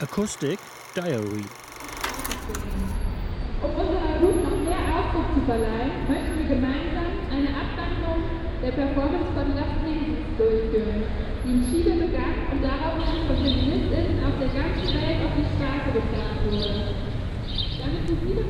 Acoustic Diary. Um unserer Group noch mehr Ausdruck zu verleihen, möchten wir gemeinsam eine Abwandlung der Performance von Las Vegas durchführen, die in Chile begann und daraufhin von FeministInnen auf der ganzen Welt auf die Straße gebracht wurde. Damit so viele